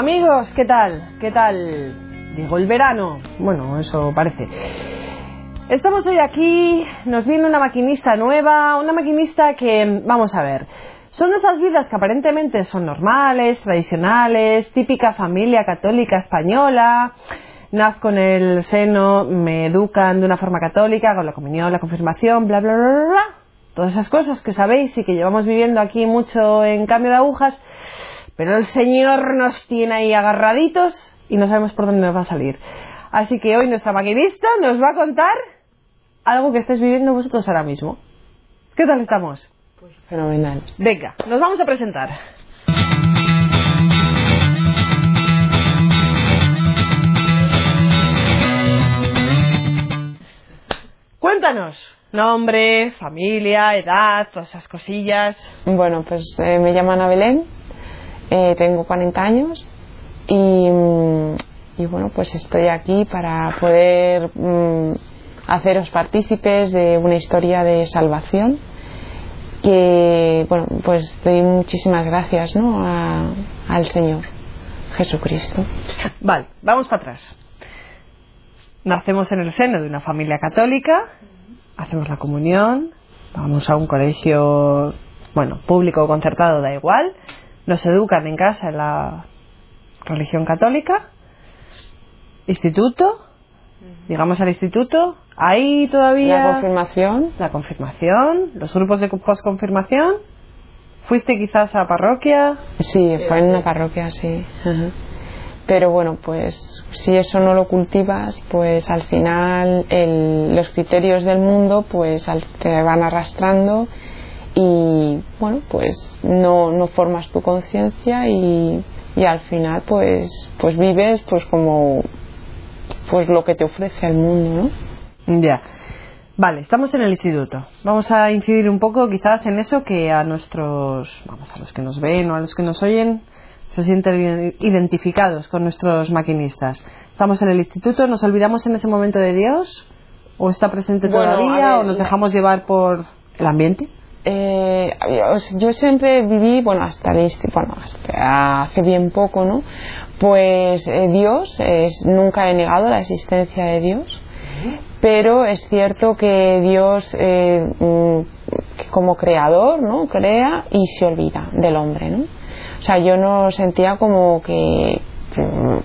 Amigos, ¿qué tal? ¿Qué tal? Digo, el verano. Bueno, eso parece. Estamos hoy aquí, nos viene una maquinista nueva, una maquinista que, vamos a ver, son esas vidas que aparentemente son normales, tradicionales, típica familia católica española, nazco en el seno, me educan de una forma católica, con la comunión, la confirmación, bla, bla, bla, bla, bla. Todas esas cosas que sabéis y que llevamos viviendo aquí mucho en cambio de agujas, pero el Señor nos tiene ahí agarraditos y no sabemos por dónde nos va a salir. Así que hoy nuestra maquinista nos va a contar algo que estáis viviendo vosotros ahora mismo. ¿Qué tal estamos? Pues fenomenal. Venga, nos vamos a presentar. Cuéntanos, nombre, familia, edad, todas esas cosillas. Bueno, pues eh, me llamo Ana Belén, eh, tengo 40 años y, y, bueno, pues estoy aquí para poder mm, haceros partícipes de una historia de salvación que, bueno, pues doy muchísimas gracias ¿no? a- al Señor Jesucristo. Vale, vamos para atrás. Nacemos en el seno de una familia católica, hacemos la comunión, vamos a un colegio, bueno, público o concertado, da igual, nos educan en casa en la religión católica, instituto, llegamos al instituto, ahí todavía La confirmación, la confirmación, los grupos de posconfirmación, fuiste quizás a parroquia, sí, fue en una parroquia, sí. Ajá. Pero bueno, pues si eso no lo cultivas, pues al final el- los criterios del mundo pues al- te van arrastrando y bueno, pues no, no formas tu conciencia y, y al final pues, pues vives pues como pues lo que te ofrece el mundo, ¿no? Ya. Vale, estamos en el instituto. Vamos a incidir un poco quizás en eso que a nuestros, vamos, a los que nos ven o a los que nos oyen se sienten identificados con nuestros maquinistas. Estamos en el instituto, ¿nos olvidamos en ese momento de Dios? ¿O está presente Bueno, todavía? ver, ¿O nos dejamos llevar por el ambiente? Eh, yo- siempre viví, bueno, hasta, insti- bueno, hasta hace bien poco, ¿no? Pues eh, Dios, nunca he negado la existencia de Dios, pero es cierto que Dios, eh, mm, como creador, ¿no? Crea y se olvida del hombre, ¿no? O sea, yo no sentía como que,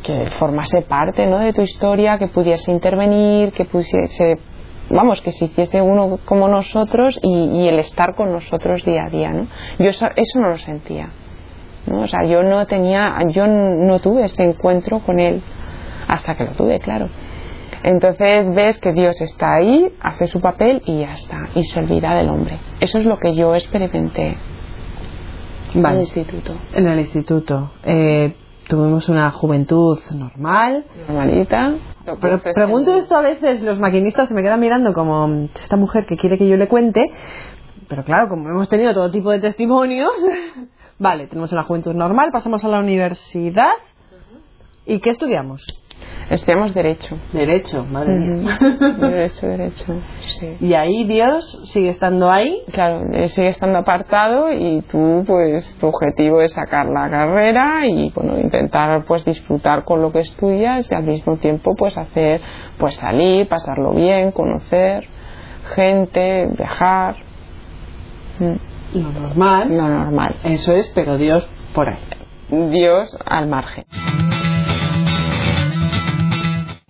que formase parte, ¿no? De tu historia, que pudiese intervenir, que pudiese vamos, que se hiciese uno como nosotros y, y el estar con nosotros día a día, ¿no? Yo eso, eso no lo sentía, ¿no? O sea, yo no tenía, yo no tuve ese encuentro con él hasta que lo tuve, claro. Entonces ves que Dios está ahí, hace su papel y ya está, y se olvida del hombre. Eso es lo que yo experimenté en el instituto. En el instituto. Eh, tuvimos una juventud normal. Normalita. Pero pregunto esto a veces, los maquinistas se me quedan mirando como "Mm, esta mujer que quiere que yo le cuente, pero claro, como hemos tenido todo tipo de testimonios, vale, tenemos una juventud normal, pasamos a la universidad, ¿y qué estudiamos? Estudiamos Derecho. Derecho, madre mía. derecho, Derecho, sí. Y ahí Dios sigue estando ahí, Claro, sigue estando apartado y tú, pues, tu objetivo es sacar la carrera y, bueno, intentar, pues, disfrutar con lo que estudias y al mismo tiempo, pues, hacer, pues, salir, pasarlo bien, conocer gente, viajar, Mm, lo normal, lo normal. eso es, pero Dios por ahí. Dios al margen.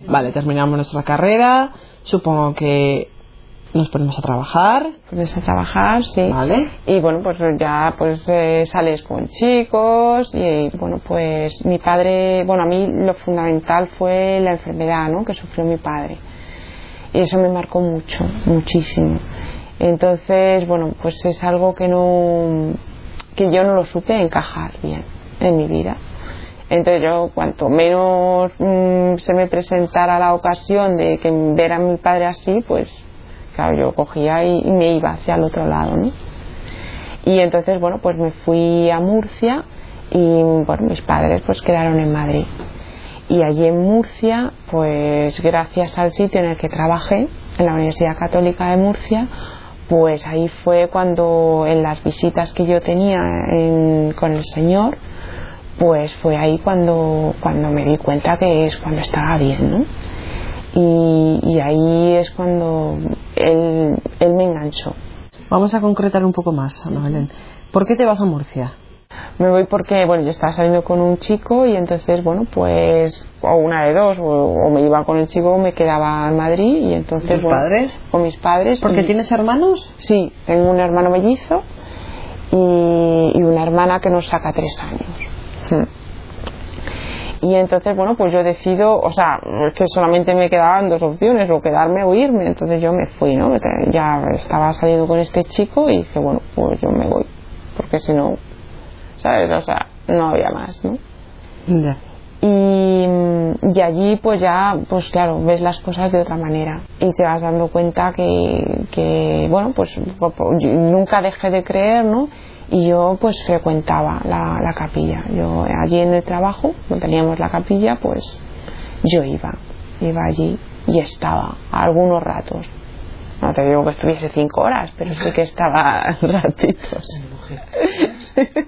Vale, terminamos nuestra carrera, supongo que nos ponemos a trabajar, Pones a trabajar, sí. ¿vale? Y bueno, pues ya pues eh, sales con chicos y bueno, pues mi padre, bueno, a mí lo fundamental fue la enfermedad, ¿no? Que sufrió mi padre. Y eso me marcó mucho, muchísimo. Entonces, bueno, pues es algo que no que yo no lo supe encajar bien en mi vida. Entonces yo, cuanto menos mm, se me presentara la ocasión de que ver a mi padre así, pues claro, yo cogía y, me iba hacia el otro lado, ¿no? Y entonces, bueno, pues me fui a Murcia y, mis padres pues quedaron en Madrid. Y allí en Murcia, pues gracias al sitio en el que trabajé, en la Universidad Católica de Murcia, pues ahí fue cuando en las visitas que yo tenía en- con el Señor, pues fue ahí cuando, cuando me di cuenta que es cuando estaba bien, ¿no? Y, y ahí es cuando él, él me enganchó. Vamos a concretar un poco más, Ana Belén. ¿Por qué te vas a Murcia? Me voy porque, bueno, yo estaba saliendo con un chico y entonces, bueno, pues, o una de dos, o, o me iba con el chico o me quedaba en Madrid y entonces... ¿Tus bueno, padres? Con mis padres. ¿Porque y- tienes hermanos? Sí, tengo un hermano mellizo y, y una hermana que nos saca tres años. Y entonces, bueno, pues yo decido, o sea, es que solamente me quedaban dos opciones, o quedarme o irme. Entonces yo me fui, ¿no? Ya estaba saliendo con este chico y dije, bueno, pues yo me voy. Porque si no, ¿sabes? O sea, no había más, ¿no? Y, y allí pues ya pues claro ves las cosas de otra manera y te vas dando cuenta que, que bueno pues nunca dejé de creer no y yo pues frecuentaba la, la capilla yo allí en el trabajo donde teníamos la capilla pues yo iba iba allí y estaba algunos ratos no te digo que estuviese cinco horas pero sí que estaba ratitos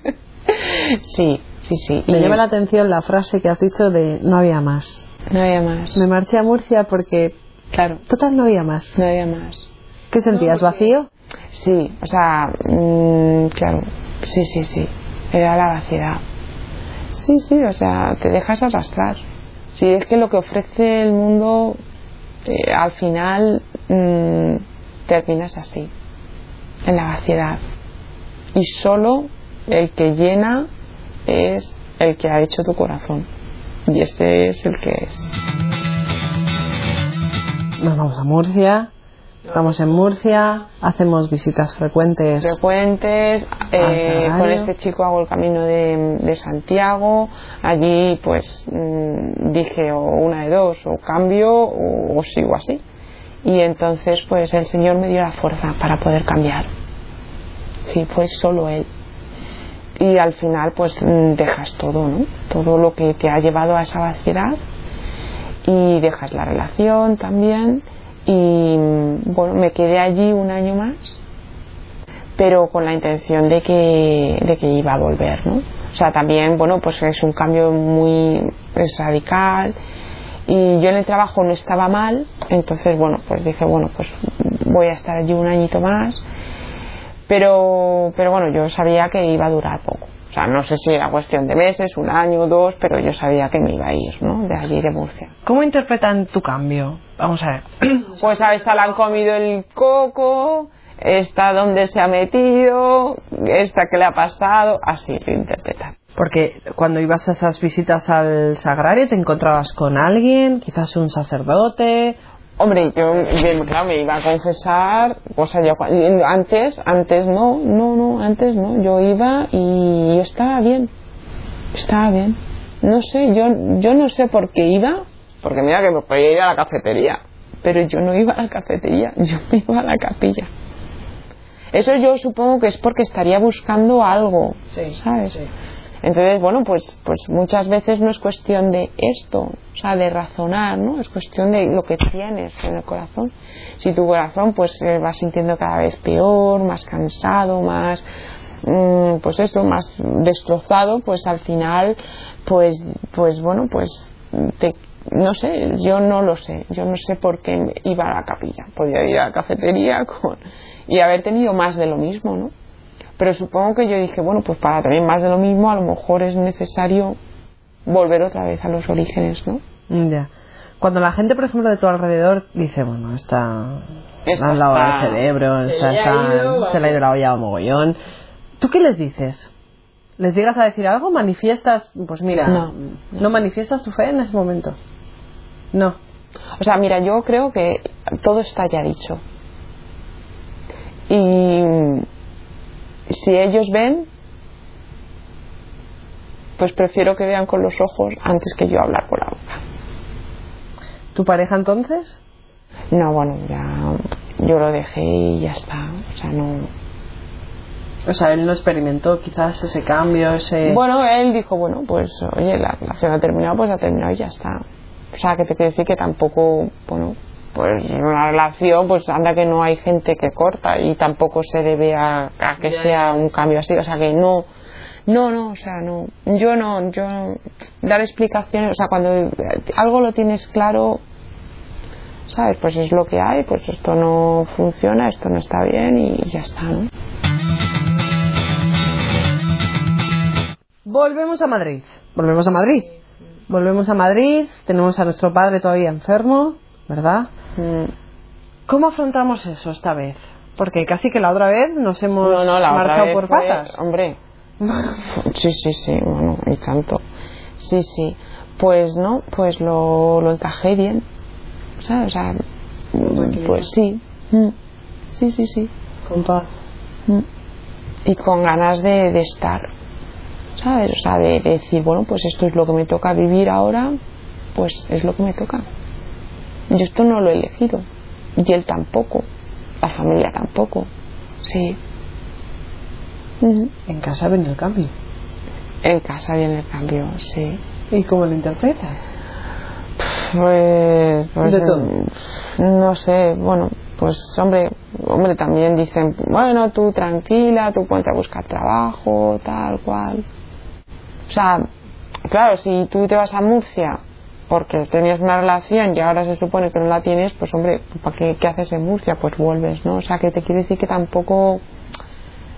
sí sí sí Me Y- llama la atención la frase que has dicho de no había más. no había más Me marché a Murcia porque, Claro, total, no había más. no había más. ¿Qué sentías? ¿Vacío? Sí, o sea, mm, claro, sí, sí, sí. Era la vaciedad. Sí, sí, o sea, te dejas arrastrar. Sí, es que lo que ofrece el mundo, eh, al final, mm, terminas así, en la vaciedad. Y solo el que llena es el que ha hecho tu corazón. Y ese es el que es. Nos vamos a Murcia. Estamos en Murcia, hacemos visitas frecuentes. frecuentes. eh, con este chico hago el camino de, de Santiago. Allí, pues, mm, dije o una de dos, o cambio o, o sigo así. Y entonces, pues, el Señor me dio la fuerza para poder cambiar. Sí, fue solo Él. Y al final, pues, mm, dejas todo, ¿no? Todo lo que te ha llevado a esa vaciedad y dejas la relación también y bueno me quedé allí un año más pero con la intención de que, de que iba a volver ¿no? o sea también bueno pues es un cambio muy radical y yo en el trabajo no estaba mal entonces bueno pues dije bueno pues voy a estar allí un añito más pero pero bueno yo sabía que iba a durar poco o sea no sé si era cuestión de meses un año dos pero yo sabía que me iba a ir ¿no? de allí de Murcia ¿Cómo interpretan tu cambio? Vamos a ver. pues a esta le han comido el coco, esta donde se ha metido, esta que le ha pasado, así lo interpretan. Porque cuando ibas a esas visitas al sagrario te encontrabas con alguien, quizás un sacerdote. Hombre, yo, yo, claro, me iba a confesar, yo, cua- antes, antes no, no, no, antes no, yo iba y yo estaba bien, estaba bien. No sé, yo, yo no sé por qué iba, porque mira que me podía ir a la cafetería, pero yo no iba a la cafetería, yo me iba a la capilla. Eso yo supongo que es porque estaría buscando algo, ¿sabes? Entonces, bueno, pues, pues muchas veces no es cuestión de esto, o sea, de razonar, ¿no? Es cuestión de lo que tienes en el corazón. Si tu corazón, pues, se va sintiendo cada vez peor, más cansado, más, mm, pues eso, más destrozado, pues al final, pues, pues bueno, pues, te, no sé, yo no lo sé, yo no sé por qué iba a la capilla. Podía ir a la cafetería con, y haber tenido más de lo mismo, ¿no? Pero supongo que yo dije, bueno, pues para tener más de lo mismo, a lo mejor es necesario volver otra vez a los orígenes, ¿no? Ya. Cuando la gente, por ejemplo, de tu alrededor dice, bueno, está... Han lavado está- el cerebro, se está- le ha está- ido, se le ha ido la olla a mogollón. ¿Tú qué les dices? ¿Les llegas a decir algo? ¿Manifiestas? Pues mira, No. ¿no manifiestas tu fe en ese momento? No. O sea, mira, yo creo que todo está ya dicho. Y si ellos ven, pues prefiero que vean con los ojos antes que yo hablar con la boca. ¿Tu pareja entonces? No, bueno, ya yo lo dejé y ya está. O sea, no. O sea, él no experimentó quizás ese cambio, ese... Bueno, él dijo, bueno, pues oye, la relación ha terminado, pues ha terminado y ya está. O sea, que te quiero decir que tampoco, bueno, pues una relación, pues anda que no hay gente que corta y tampoco se debe a, a que sea un cambio así. O sea, que no, No, no, o sea, no. Yo no, yo no- dar explicaciones, o sea, cuando algo lo tienes claro, ¿sabes? Pues es lo que hay, pues esto no funciona, esto no está bien y ya está, ¿no? Volvemos a Madrid. Volvemos a Madrid. Volvemos a Madrid. Tenemos a nuestro padre todavía enfermo, ¿verdad? Mm. ¿Cómo afrontamos eso esta vez? Porque casi que la otra vez nos hemos No, no, la otra marchado vez por fue- patas. Hombre, sí, sí, sí, bueno, y tanto. Sí, sí. Pues no, pues lo, lo encajé bien. ¿Sabes? O sea, mm, pues sí. Mm. Sí, sí, sí. Con paz. Mm. Y con ganas de, de estar. ¿Sabes? O sea, de, de decir, bueno, pues esto es lo que me toca vivir ahora, pues es lo que me toca. Yo esto no lo he elegido. Y él tampoco. La familia tampoco. Sí. En casa viene el cambio. En casa viene el cambio, sí. ¿Y cómo lo interpreta? Pues, pues, De todo. mm, no sé, bueno, pues hombre, hombre también dicen, bueno, tú tranquila, tú ponte a buscar trabajo, tal cual. O sea, claro, si tú te vas a Murcia porque tenías una relación y ahora se supone que no la tienes, pues hombre, ¿para qué, qué haces en Murcia? Pues vuelves, ¿no? O sea, que te quiere decir que tampoco,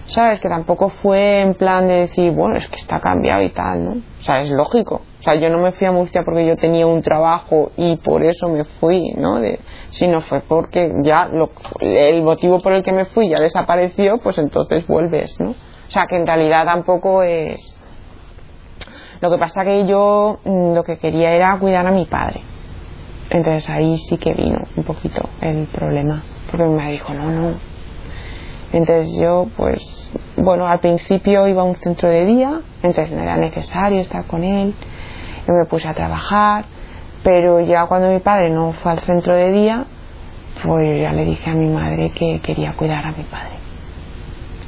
¿sabes? Que tampoco fue en plan de decir, bueno, es que está cambiado y tal, ¿no? O sea, es lógico. O sea, yo no me fui a Murcia porque yo tenía un trabajo y por eso me fui, ¿no? De, sino fue porque ya lo- el motivo por el que me fui ya desapareció, pues entonces vuelves, ¿no? O sea, que en realidad tampoco es... Lo que pasa que yo mm, lo que quería era cuidar a mi padre. Entonces ahí sí que vino un poquito el problema. Porque mi madre dijo, no, no. Entonces yo, pues, bueno, al principio iba a un centro de día, entonces no era necesario estar con él. Yo me puse a trabajar, pero ya cuando mi padre no fue al centro de día, pues ya le dije a mi madre que quería cuidar a mi padre.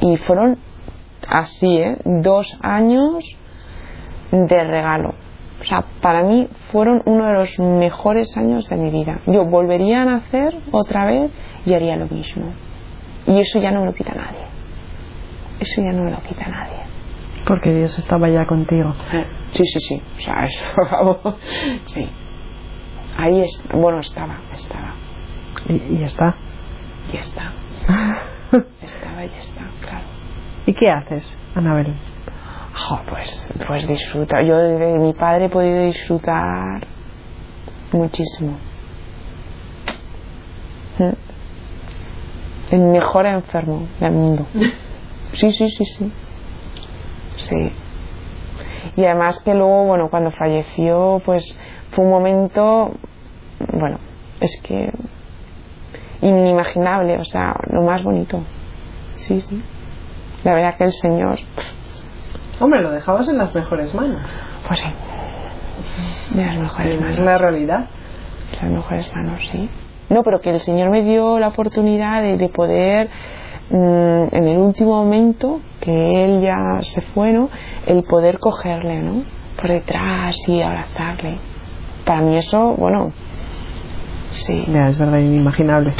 Y fueron así, ¿eh? Dos años de regalo. O sea, para mí fueron uno de los mejores años de mi vida. Yo volvería a nacer otra vez y haría lo mismo. Y eso ya no me lo quita nadie. Eso ya no me lo quita nadie. Porque Dios estaba ya contigo. Sí, sí, sí. O sea, eso, vamos. Sí. Ahí es, bueno, estaba, estaba. Y, y ya está. Y está. Estaba y está, claro. ¿Y qué haces, Anabel? Jo, pues, pues disfruta. Yo de mi padre he podido disfrutar muchísimo. Mm. El mejor enfermo del mundo. Sí, sí, sí, sí. Sí. Y además que luego, bueno, cuando falleció, pues fue un momento, bueno, es que inimaginable, o sea, lo más bonito. Sí, sí. La verdad que el Señor, Hombre, lo dejabas en las mejores manos. pues sí, de las mejores Es manos. la realidad. las mejores manos, sí. No, pero que el Señor me dio la oportunidad de, de poder, mm, en el último momento, que Él ya se fue, ¿no? El poder cogerle, ¿no? Por detrás y abrazarle. Para mí eso, bueno, sí. Ya, es verdad, inimaginable.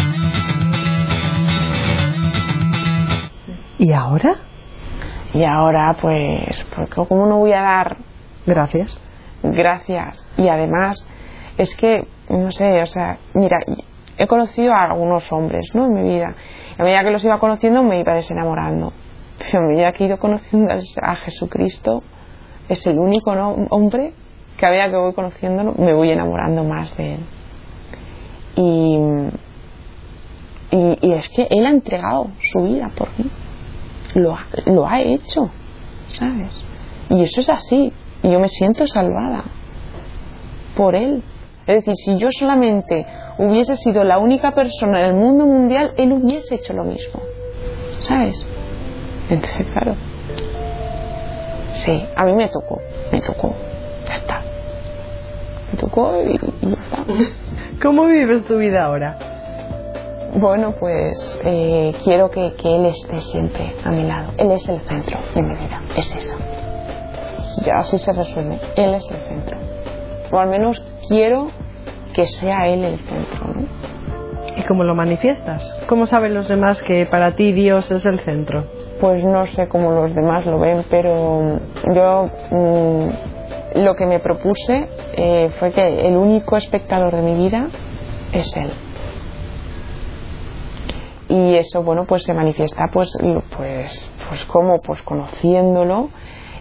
¿Y ahora? Y ahora, pues, porque ¿cómo no voy a dar Gracias. gracias? Y además, es que, no sé, o sea, mira, he conocido a algunos hombres, ¿no? En mi vida. Y a medida que los iba conociendo, me iba desenamorando. Pero a medida que he ido conociendo a Jesucristo, es el único ¿no? hombre que a medida que voy conociéndolo, me voy enamorando más de él. Y, y, y es que él ha entregado su vida por mí. Lo ha, lo ha hecho, ¿sabes? Y eso es así. Y yo me siento salvada por él. Es decir, si yo solamente hubiese sido la única persona en el mundo mundial, él hubiese hecho lo mismo. ¿Sabes? Entonces, claro. Sí, a mí me tocó, me tocó. Ya está. Me tocó y, y ya está. ¿Cómo vives tu vida ahora? Bueno, pues eh, quiero que, que Él esté siempre a mi lado. Él es el centro de mi vida, es eso. Ya así se resuelve. Él es el centro. O al menos quiero que sea Él el centro, ¿no? ¿Y cómo lo manifiestas? ¿Cómo saben los demás que para ti Dios es el centro? pues no sé cómo los demás lo ven, pero yo mm, lo que me propuse eh, fue que el único espectador de mi vida es él. Y eso, bueno, pues se manifiesta, pues, pues, pues como, pues conociéndolo.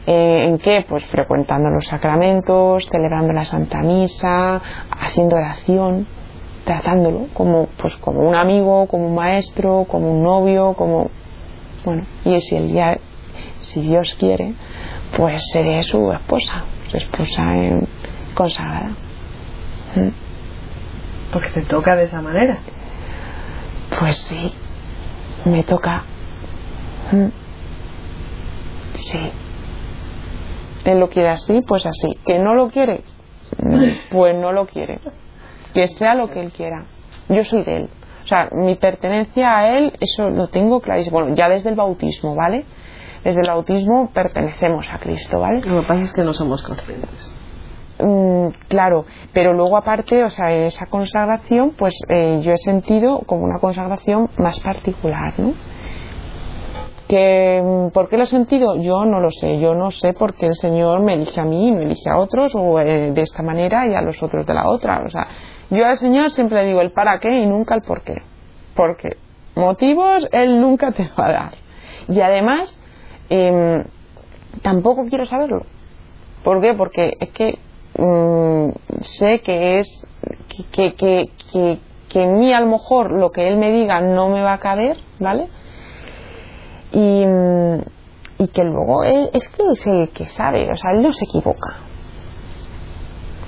Eh, ¿En qué? Pues frecuentando los sacramentos, celebrando la Santa Misa, haciendo oración, tratándolo como, pues, como un amigo, como un maestro, como un novio, como bueno, y si el día, si Dios quiere, pues seré su esposa, su esposa en, consagrada. ¿Mm? Porque te toca de esa manera. Pues sí, me toca. ¿Mm? Sí. Él lo quiere así, pues así. Que no lo quiere, pues no lo quiere. Que sea lo que él quiera. Yo soy de él. O sea, mi pertenencia a Él, eso lo tengo clarísimo. Bueno, ya desde el bautismo, ¿vale? Desde el bautismo pertenecemos a Cristo, ¿vale? Lo que pasa es que no somos conscientes. Mm, claro, pero luego aparte, o sea, en esa consagración, pues eh, yo he sentido como una consagración más particular, ¿no? Que, mm, ¿Por qué lo he sentido? Yo no lo sé. Yo no sé por qué el Señor me elige a mí y no elige a otros, o eh, de esta manera y a los otros de la otra. O sea, yo al Señor siempre le digo el para qué y nunca el por qué. Porque motivos Él nunca te va a dar. Y además, em, tampoco quiero saberlo. ¿Por qué? Porque es que mm, sé que es que, que, que, que, en mí a lo mejor lo que Él me diga no me va a caber, ¿vale? Y, y que luego Él es que es el que sabe, o sea, Él no se equivoca.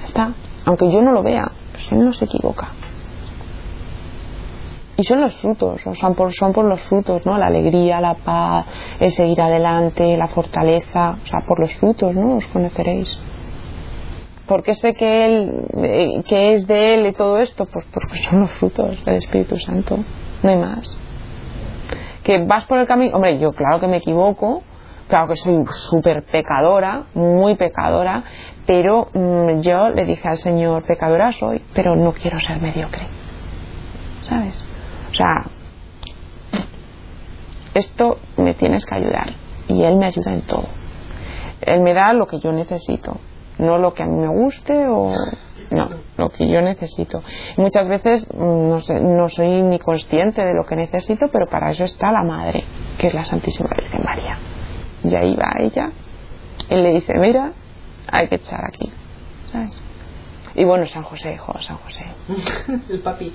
Está, aunque yo no lo vea pues él no se equivoca. Y son los frutos, son por, son por los frutos, ¿no? La alegría, la paz, el seguir adelante, la fortaleza, o sea, por los frutos, ¿no? Os conoceréis. ¿Por qué sé que él, eh, que es de él y todo esto? Pues porque son los frutos del Espíritu Santo, no hay más. Que vas por el camino, hombre, yo claro que me equivoco, claro que soy súper pecadora, muy pecadora, pero mm, yo le dije al Señor, pecadora soy, pero no quiero ser mediocre. ¿Sabes? O sea, esto me tienes que ayudar. Y Él me ayuda en todo. Él me da lo que yo necesito, no lo que a mí me guste o no, lo que yo necesito. muchas veces mm, no, sé, no, soy ni consciente de lo que necesito, pero para eso está la Madre, que es la Santísima Virgen María. Y ahí va ella. Él le dice, mira, hay que echar aquí, ¿sabes? Y bueno, San José, hijo, San José. El papi.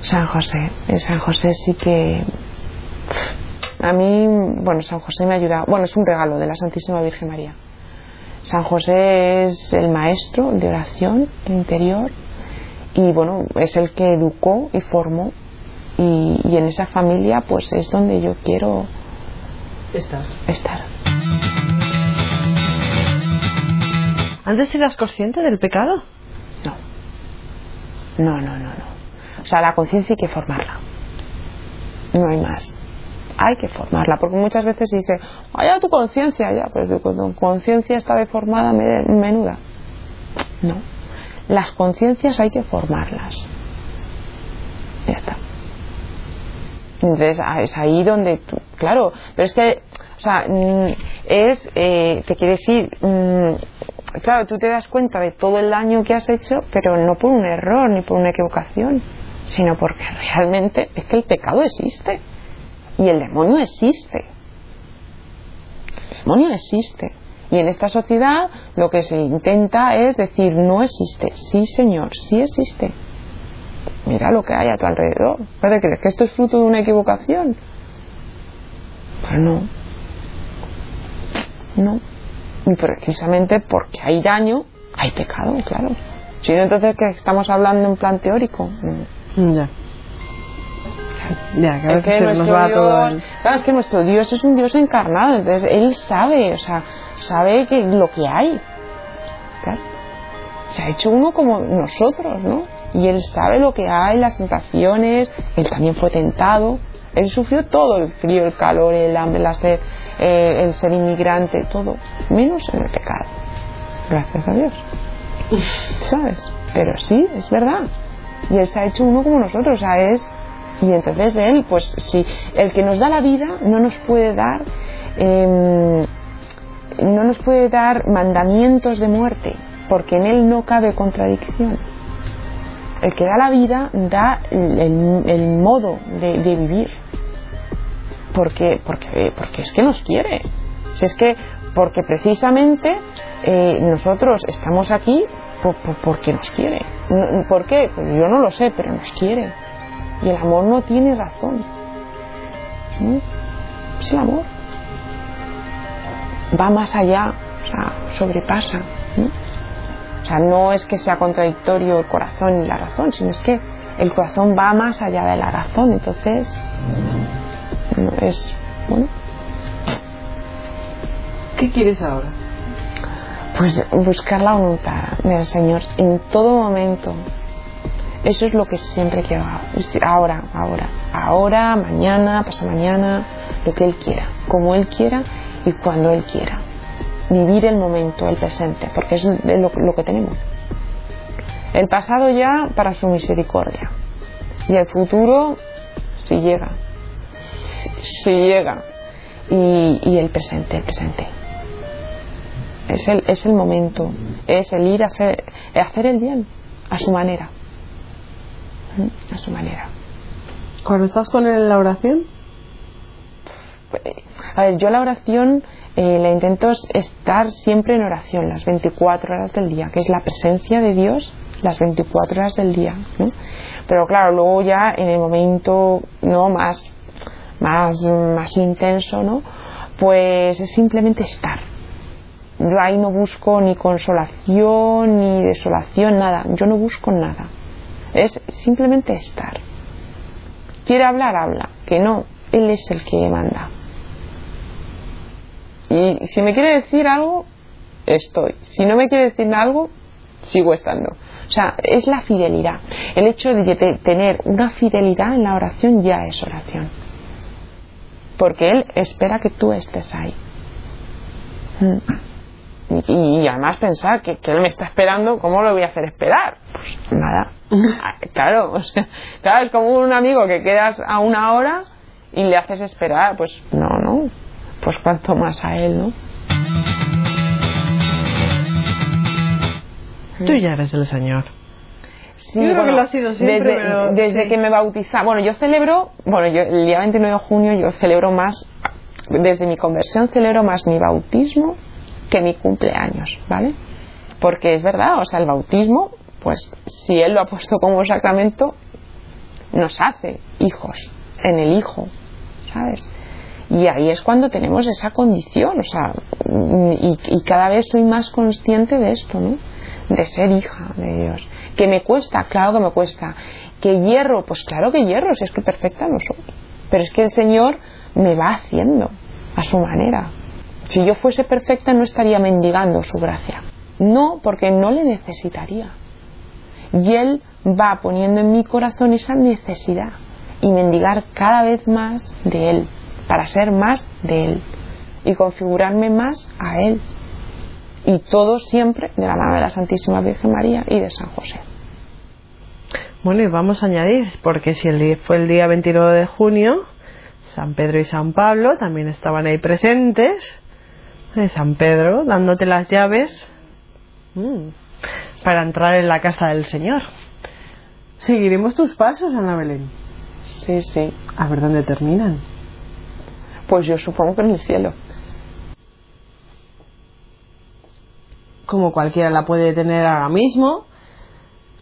San José, San José sí que a mí, bueno, San José me ha ayudado, bueno, es un regalo de la Santísima Virgen María. San José es el maestro de oración interior y bueno, es el que educó y formó y, y en esa familia pues es donde yo quiero estar. estar. ¿Antes eras consciente del pecado? No. No, no, no, no. O sea, la conciencia hay que formarla. No hay más. Hay que formarla, porque muchas veces dice, vaya tu conciencia, ya, pero tu conciencia está deformada, menuda. No. Las conciencias hay que formarlas. Ya está. Entonces ah, es ahí donde claro, pero es que, o sea, mm, es, eh, te quiere decir, mm, claro, tú te das cuenta de todo el daño que has hecho, pero no por un error ni por una equivocación, sino porque realmente es que el pecado existe y el demonio existe. El demonio existe. Y en esta sociedad lo que se intenta es decir, no existe. Sí, señor, sí existe. Mira lo que hay a tu alrededor. ¿Crees que esto es fruto de una equivocación? Pues no. No. Y precisamente porque hay daño, hay pecado, claro. Si no, entonces, ¿qué estamos hablando en plan teórico? Ya. Ya, que nuestro Dios, claro, es que nuestro Dios es un Dios encarnado, entonces Él sabe, o sea, sabe que lo que hay. Claro. Se ha hecho uno como nosotros, ¿no? Y Él sabe lo que hay, las tentaciones, Él también fue tentado, Él sufrió todo, el frío, el calor, el hambre, la sed, eh, el ser inmigrante, todo, menos en el pecado. Gracias a Dios. ¿Sabes? Pero sí, es verdad. Y Él se ha hecho uno como nosotros, o sea, es Y entonces Él, pues si el que nos da la vida no nos puede dar, em, no nos puede dar mandamientos de muerte, porque en Él no cabe contradicción. El que da la vida da el, modo de, vivir. Porque, porque, porque es que nos quiere. Si es que, porque precisamente eh, nosotros estamos aquí porque nos quiere. ¿Por qué? Pues yo no lo sé, pero nos quiere. Y el amor no tiene razón. Es el amor. Va más allá, o sea, sobrepasa. O sea, no es que sea contradictorio el corazón y la razón, sino es que el corazón va más allá de la razón. Entonces, es, bueno. ¿Qué quieres ahora? Pues buscar la voluntad del Señor en todo momento. Eso es lo que siempre quiero. Ahora, ahora, ahora, mañana, pasado mañana, lo que Él quiera, como Él quiera y cuando Él quiera. Vivir el momento, el presente, porque es lo, que tenemos. El pasado ya para su misericordia. Y el futuro si llega. Si, llega. Y, el presente, el presente es el, es el momento, es el ir a hacer, hacer el bien a su manera. A su manera. Cuando estás con él en la oración, a ver, yo la oración eh, la intento estar siempre en oración las 24 horas del día, que es la presencia de Dios las 24 horas del día. Pero claro, luego ya en el momento no más, más, más intenso, ¿no? pues es simplemente estar yo ahí no busco ni consolación, ni desolación, nada. Yo no busco nada. Es simplemente estar. Quiere hablar, habla. Que no, Él es el que manda. Y si me quiere decir algo, estoy. Si no me quiere decir algo, sigo estando. O sea, es la fidelidad. El hecho de tener una fidelidad en la oración ya es oración. Porque Él espera que tú estés ahí. Mm. Y, además pensar que, él me está esperando, ¿cómo lo voy a hacer esperar? Pues nada. Ah, claro, o sea, claro, es como un amigo que quedas a una hora y le haces esperar. Pues no, no. Pues cuanto más a él, ¿no? Tú ya eres el Señor. Sí, yo creo que lo ha sido siempre, desde, desde que me bautizaron. Bueno, yo celebro, bueno, yo el día 29 de junio yo celebro más, desde mi conversión celebro más mi bautismo que mi cumpleaños, ¿vale? Porque es verdad, o sea, el bautismo, pues si Él lo ha puesto como sacramento, nos hace hijos en el Hijo, ¿sabes? Y ahí es cuando tenemos esa condición, o sea, y, y, cada vez soy más consciente de esto, ¿no? De ser hija de Dios. Que me cuesta, claro que me cuesta. Que hierro, pues claro que hierro, si es que perfecta no soy. Pero es que el Señor me va haciendo a su manera. Si yo fuese perfecta no estaría mendigando su gracia. No, porque no le necesitaría. Y Él va poniendo en mi corazón esa necesidad y mendigar cada vez más de Él, para ser más de Él y configurarme más a Él. Y todo siempre de la mano de la Santísima Virgen María y de San José. Bueno, y vamos a añadir, porque si el día, fue el día 29 de junio, San Pedro y San Pablo también estaban ahí presentes San Pedro dándote las llaves mm, para entrar en la casa del Señor. Seguiremos tus pasos, Ana Belén. Sí, sí. A ver dónde terminan. Pues yo supongo que en el cielo. Como cualquiera la puede tener ahora mismo.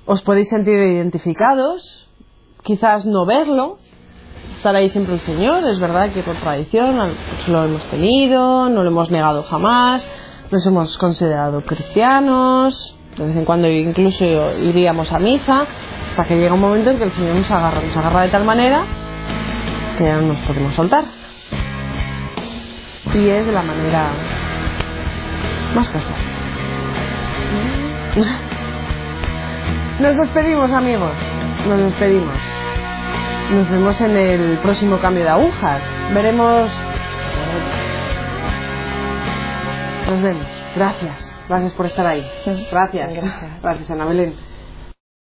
Os podéis sentir identificados. Quizás no verlo, estar ahí siempre el Señor. Es verdad que por tradición pues, lo hemos tenido, no lo hemos negado jamás, nos hemos considerado cristianos, de vez en cuando incluso iríamos a misa, hasta que llega un momento en que el Señor nos agarra, nos agarra de tal manera que ya no nos podemos soltar. Y es de la manera más casual. Nos despedimos amigos, nos despedimos. Nos vemos en el próximo cambio de agujas. Veremos. Nos vemos. Gracias. Gracias por estar ahí. Gracias. Gracias, Ana Belén.